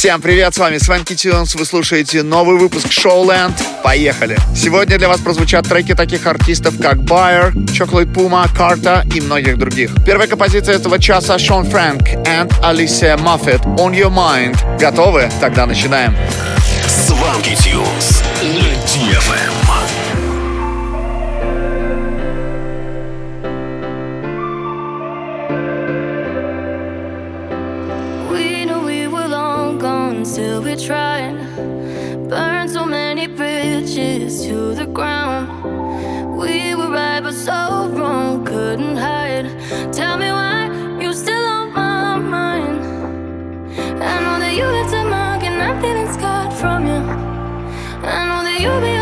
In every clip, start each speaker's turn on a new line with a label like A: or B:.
A: Всем привет, с вами Свенки Тюнс, вы слушаете новый выпуск Showland. Поехали! Сегодня для вас прозвучат треки таких артистов, как Байер, Chocolate Пума, Карта и многих других. Первая композиция этого часа Шон Фрэнк и Алисия Маффет On Your Mind. Готовы? Тогда начинаем.
B: Свенки Тюнс на
C: still be trying. Burn so many bridges to the ground. We were right, but so wrong, couldn't hide. Tell me why you still on my mind. I know that you left a mark and I'm feeling scarred from you. I know that you'll be.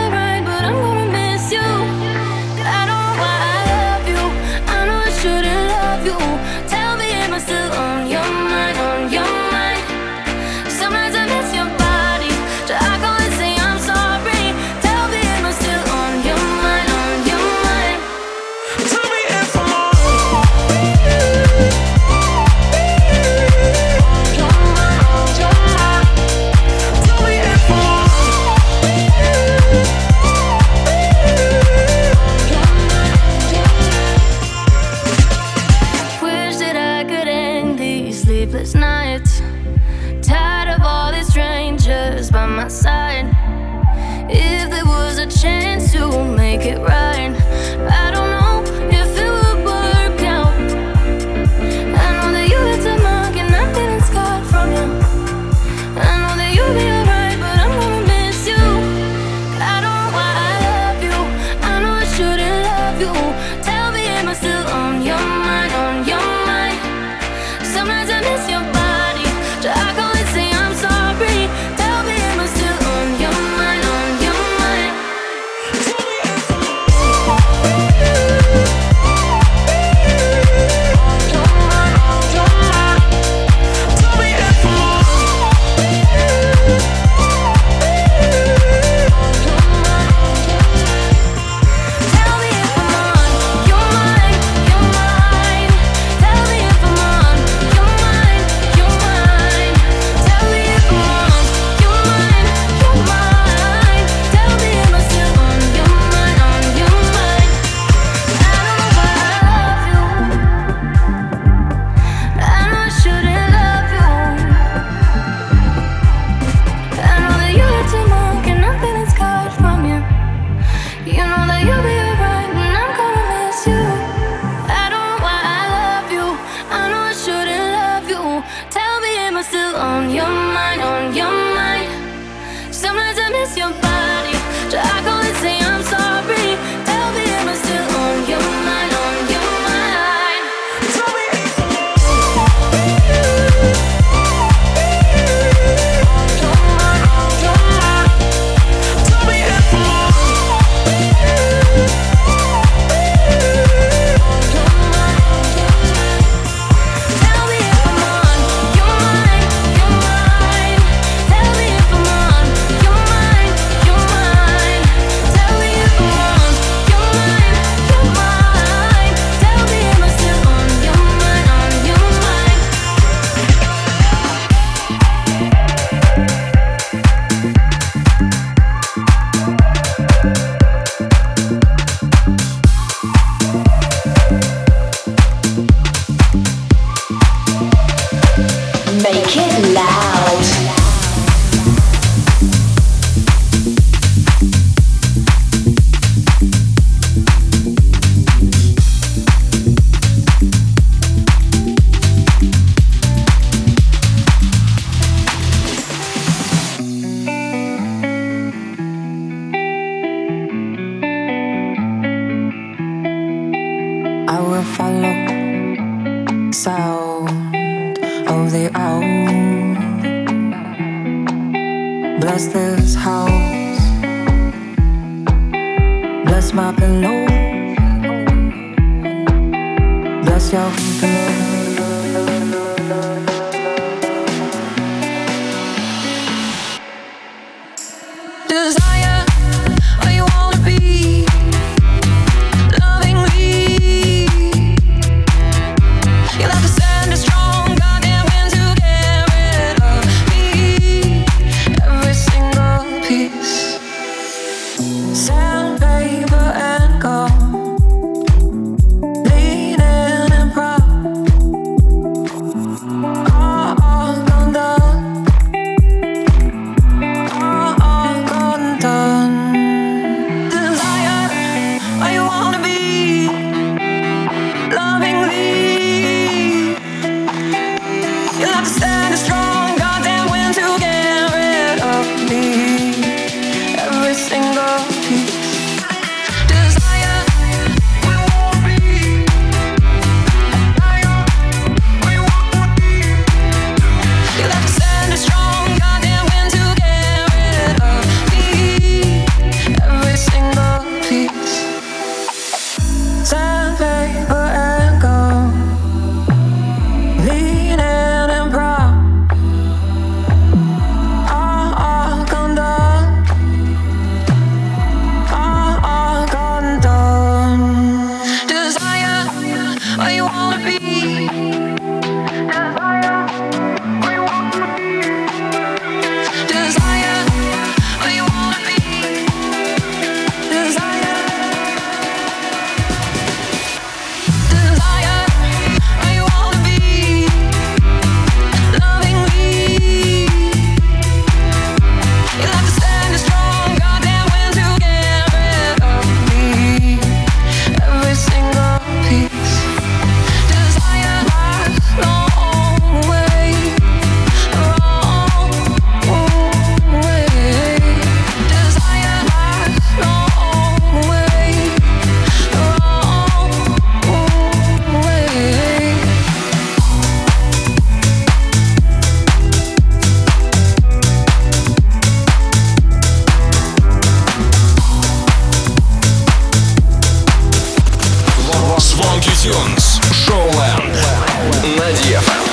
C: my side. If there was a chance to make it right, I don't.
D: iTunes. Шоуленд на
E: Диафан.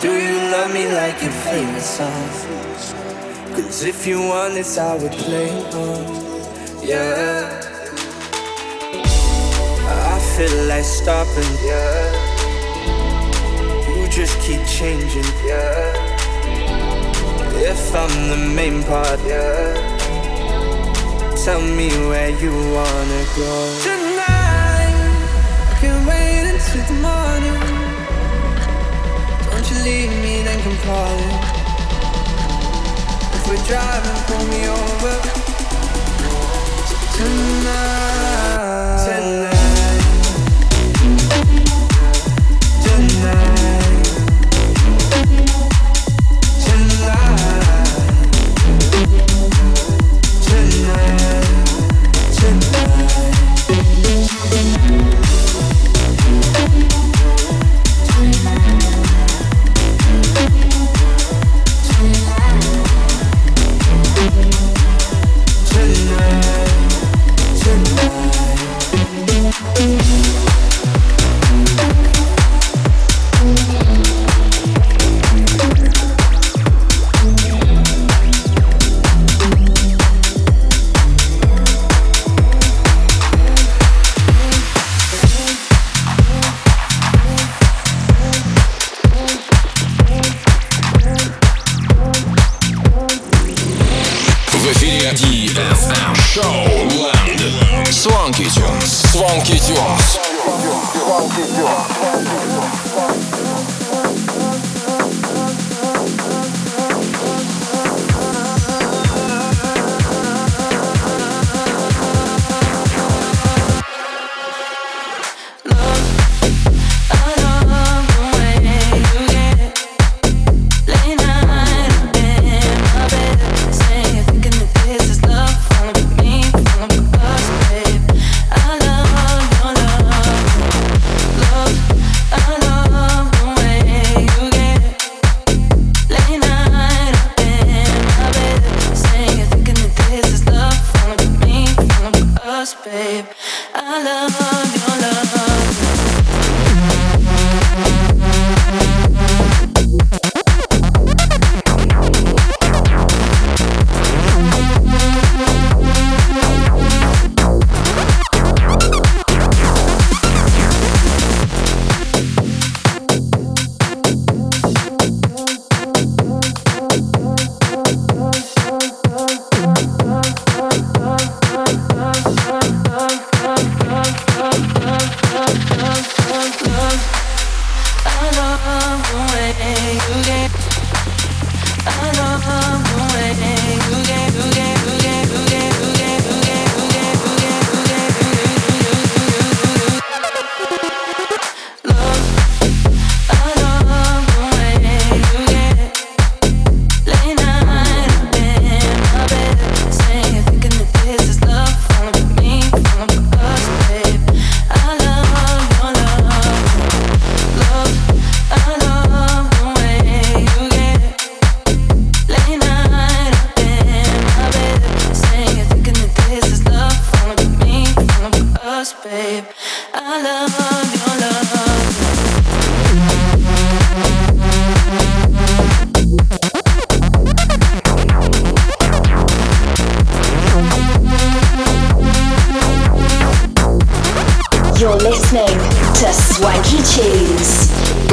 E: do
F: you love me like your favorite song? Cause if you want this, I would play on. Yeah. I feel like stopping. Yeah. You just keep changing. Yeah. If I'm the main part. Yeah. Tell me where you wanna go. Tonight, I can wait until the morning. Once you leave me, then come calling. If we're driving, pull me over. Tonight.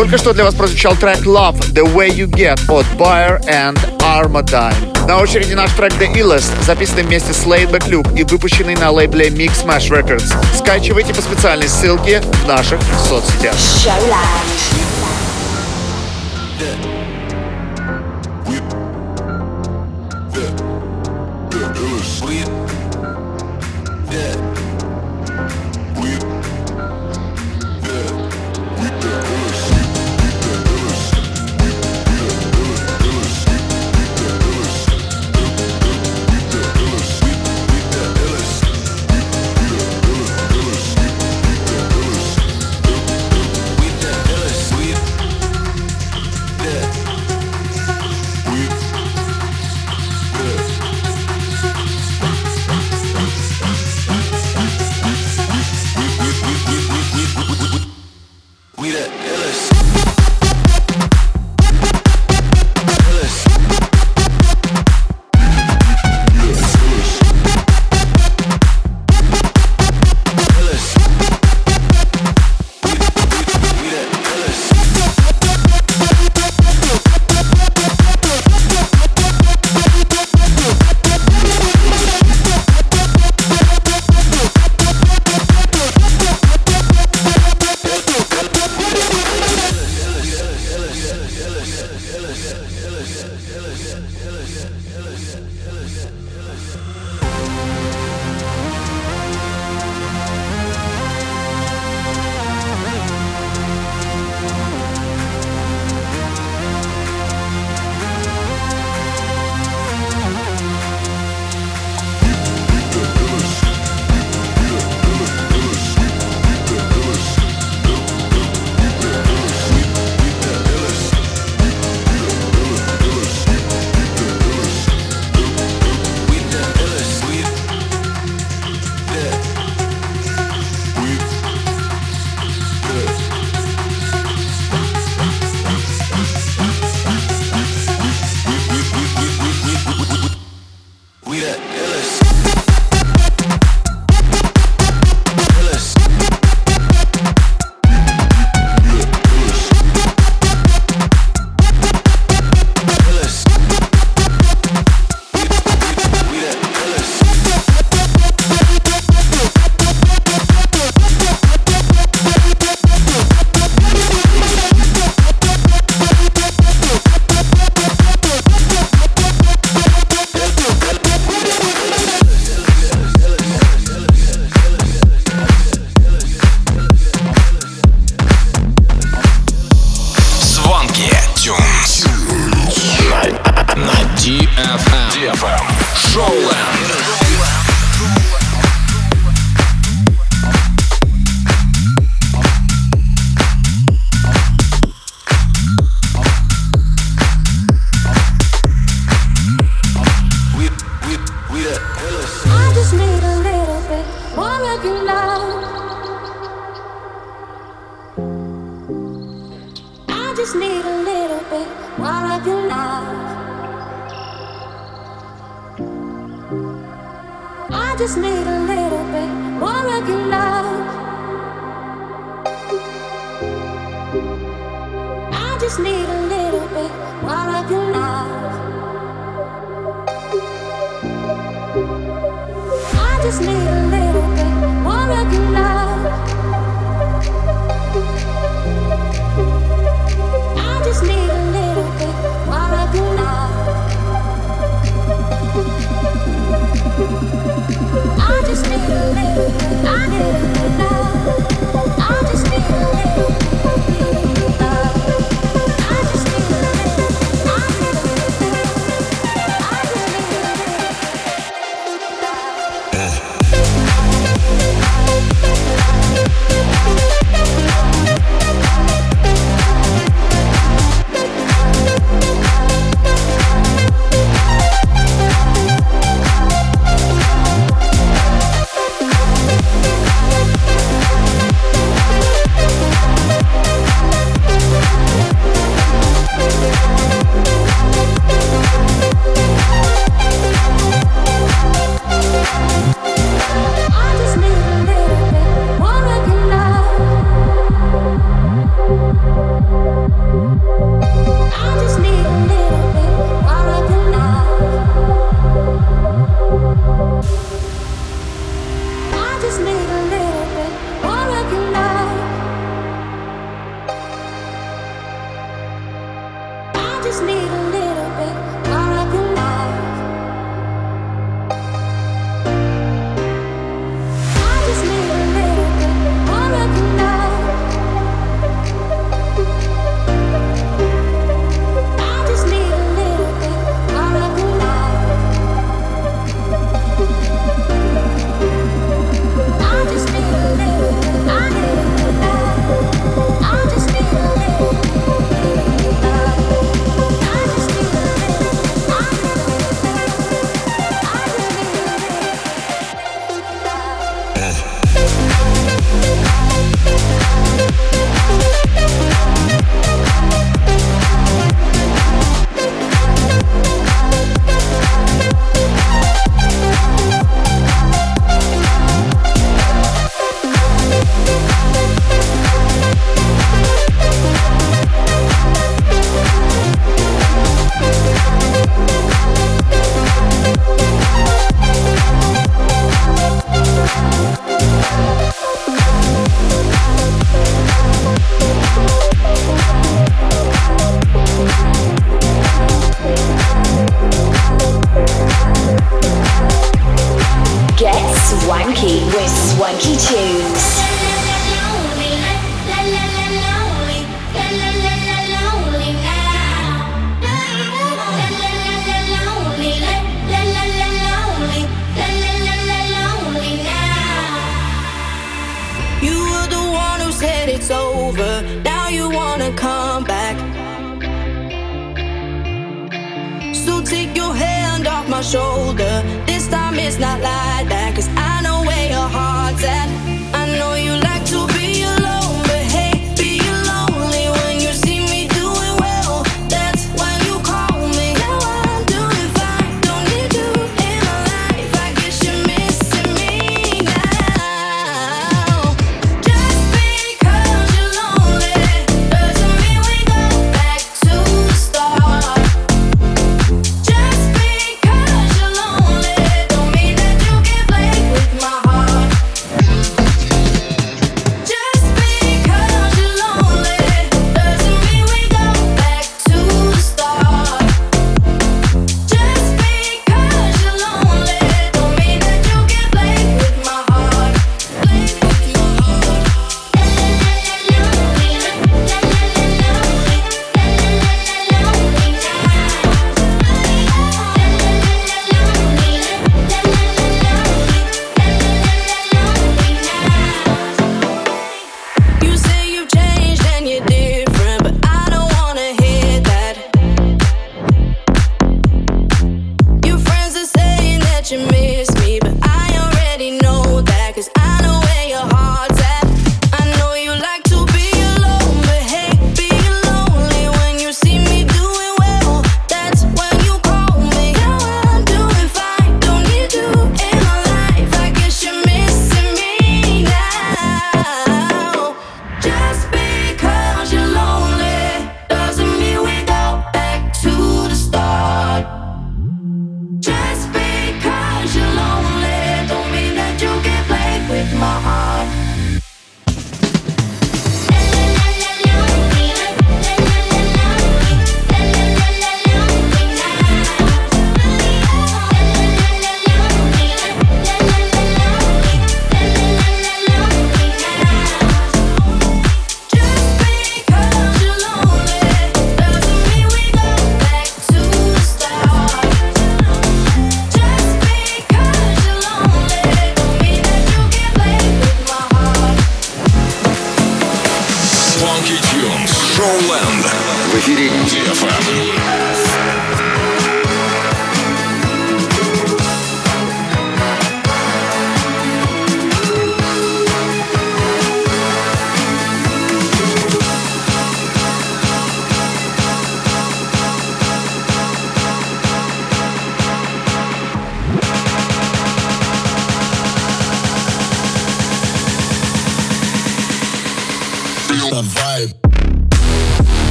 A: Только что для вас прозвучал трек Love The Way You Get от Bayer and Armadine. На очереди наш трек The Illest, записанный вместе с Laidback Luke и выпущенный на лейбле Mix Smash Records. Скачивайте по специальной ссылке в наших соцсетях.
G: Showland.
H: Just need a little bit more of your love. I just need a little bit more of your love. I just need a little bit more of your love. I just need a little just little. I need a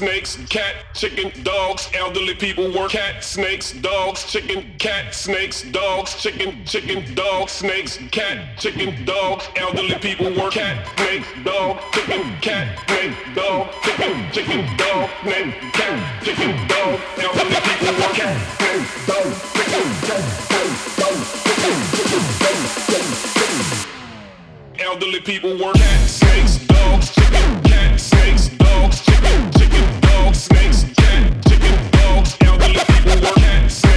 B: snakes, cat, chicken, dogs, elderly people work. Cat, snakes, dogs, chicken, cat, snakes, dogs, chicken, chicken, dogs, snakes, cat, chicken, dogs, elderly people work. Cat, snakes, dog, chicken, cat, snakes, dog, chicken, chicken, dog, snakes, cat, chicken, dog, elderly people work. Cat, snakes, dog, chicken, cat, snakes, dog, chicken, chicken, dog, snakes, elderly people work. Cat, snakes, dogs, chicken, cat, snakes, dogs, chicken, chicken, dogs, snakes, cat, chicken, dogs, elderly people work. Cat,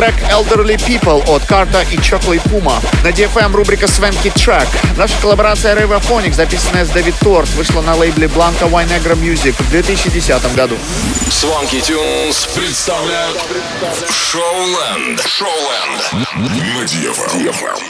A: трек Elderly People от Карта и Chocolate Puma. На DFM рубрика Swanky Track. Наша коллаборация Ravaphonic, записанная с Дэвид Торт, вышла на лейбле Blanca Winegra Music в 2010 году.
B: Swanky Tunes представляют Шоуленд. Шоуленд. На DFM.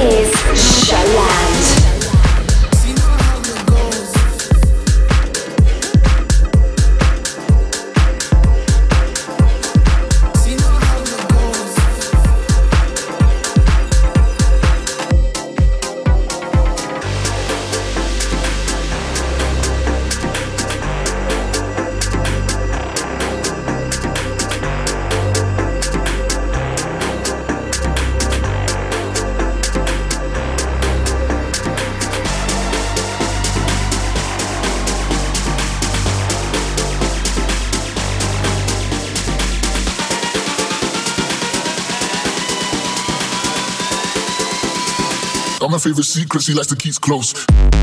I: is Shalam. favorite secrets he likes to keep close.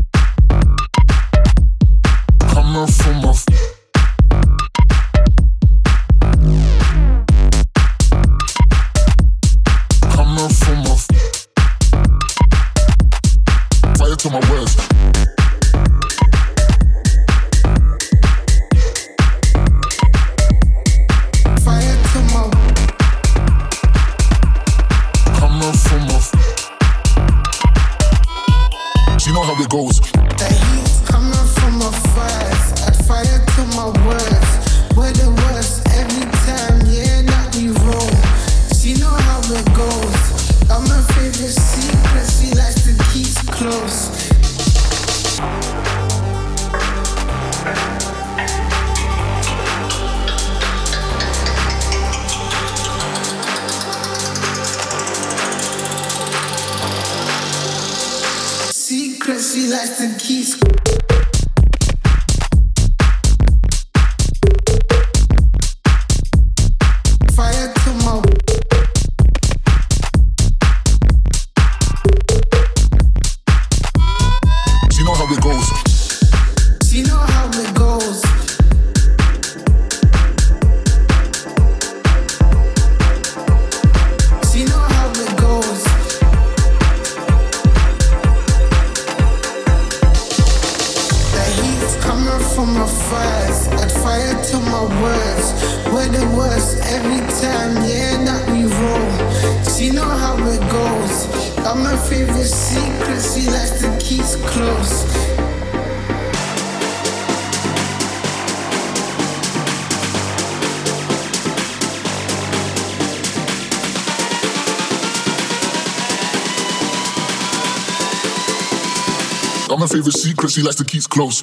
I: she
E: likes to keep close.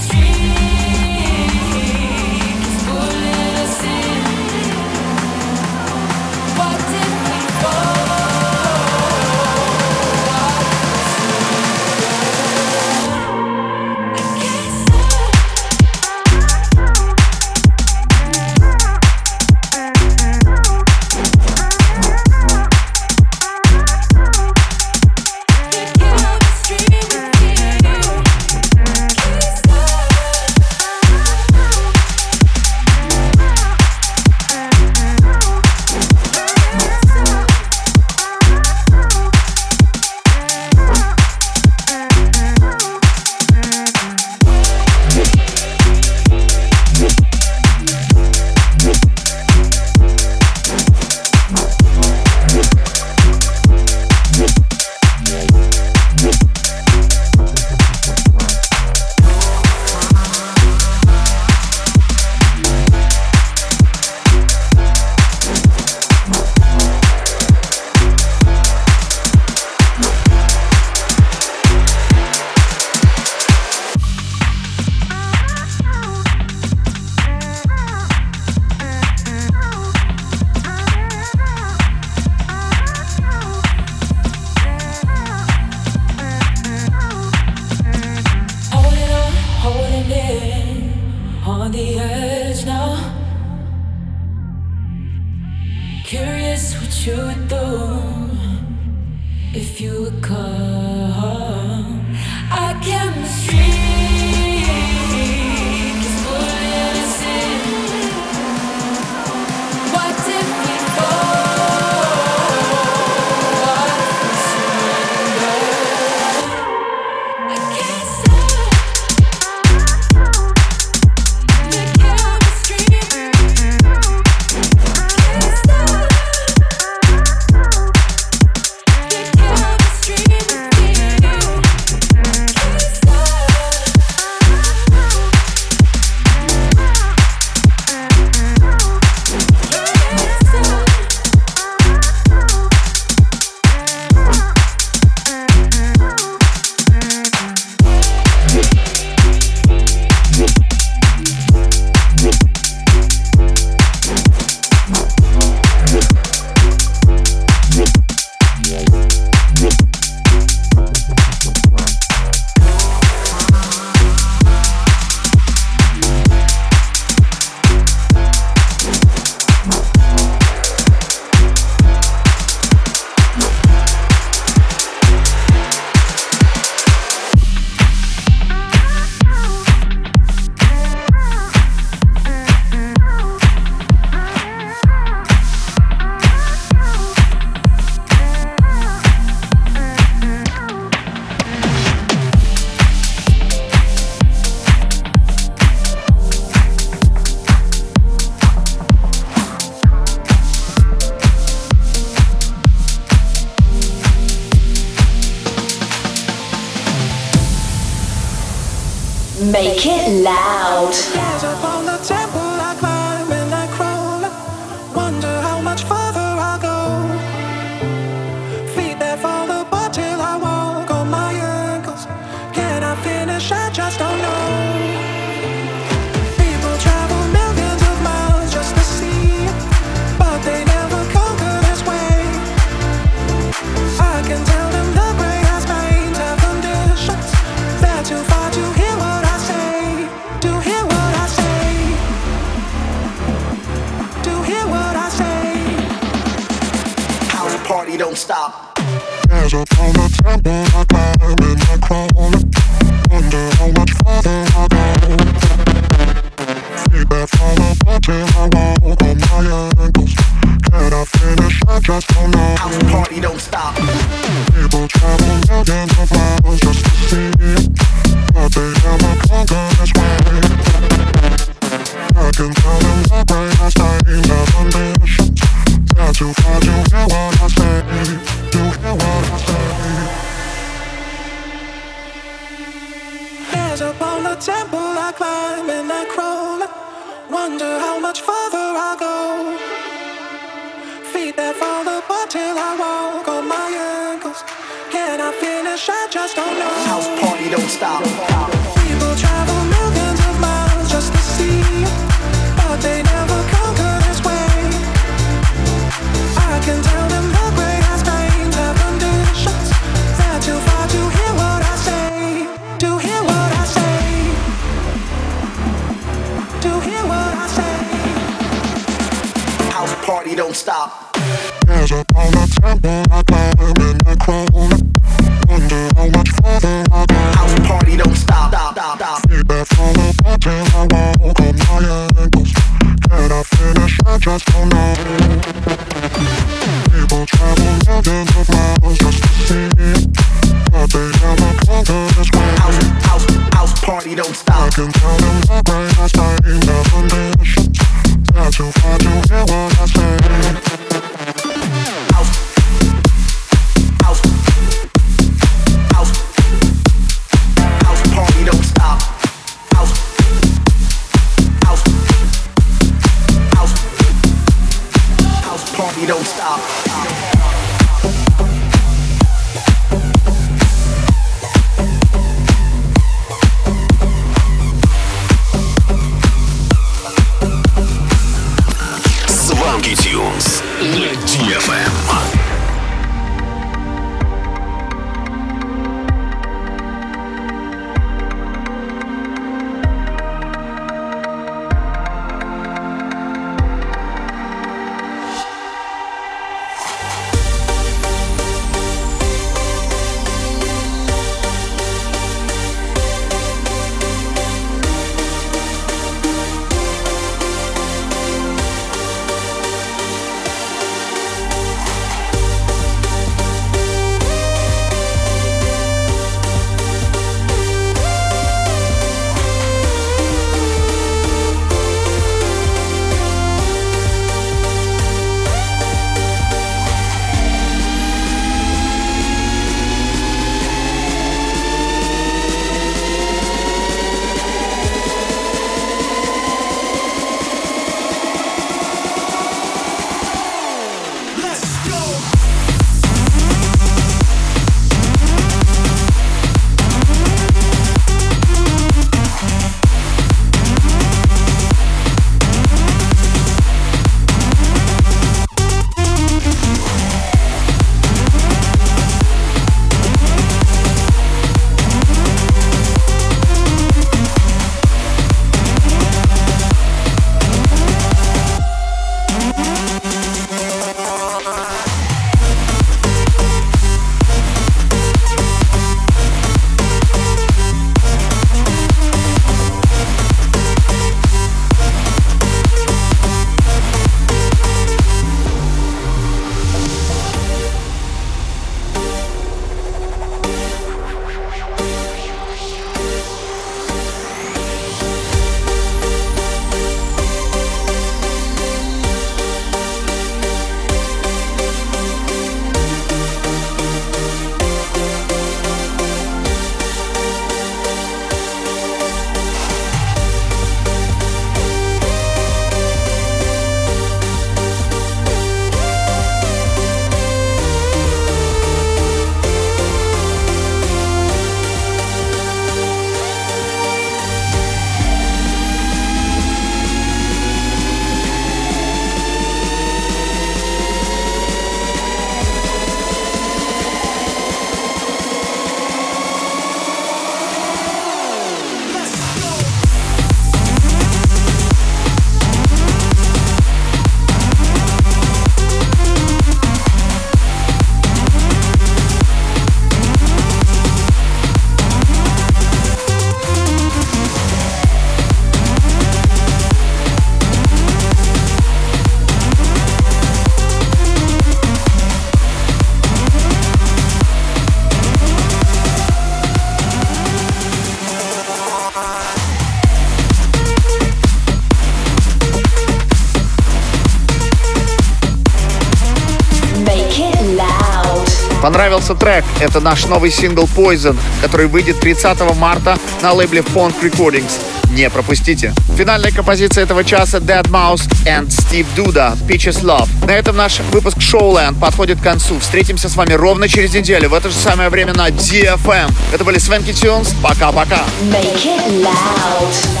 A: Понравился трек? Это наш новый сингл Poison, который выйдет 30 марта на лейбле Funk Recordings. Не пропустите. Финальная композиция этого часа Dead Mouse and Steve Duda Peaches Love. На этом наш выпуск Showland подходит к концу. Встретимся с вами ровно через неделю в это же самое время на DFM. Это были Свенки Тюнс. Пока-пока.
G: Make it loud.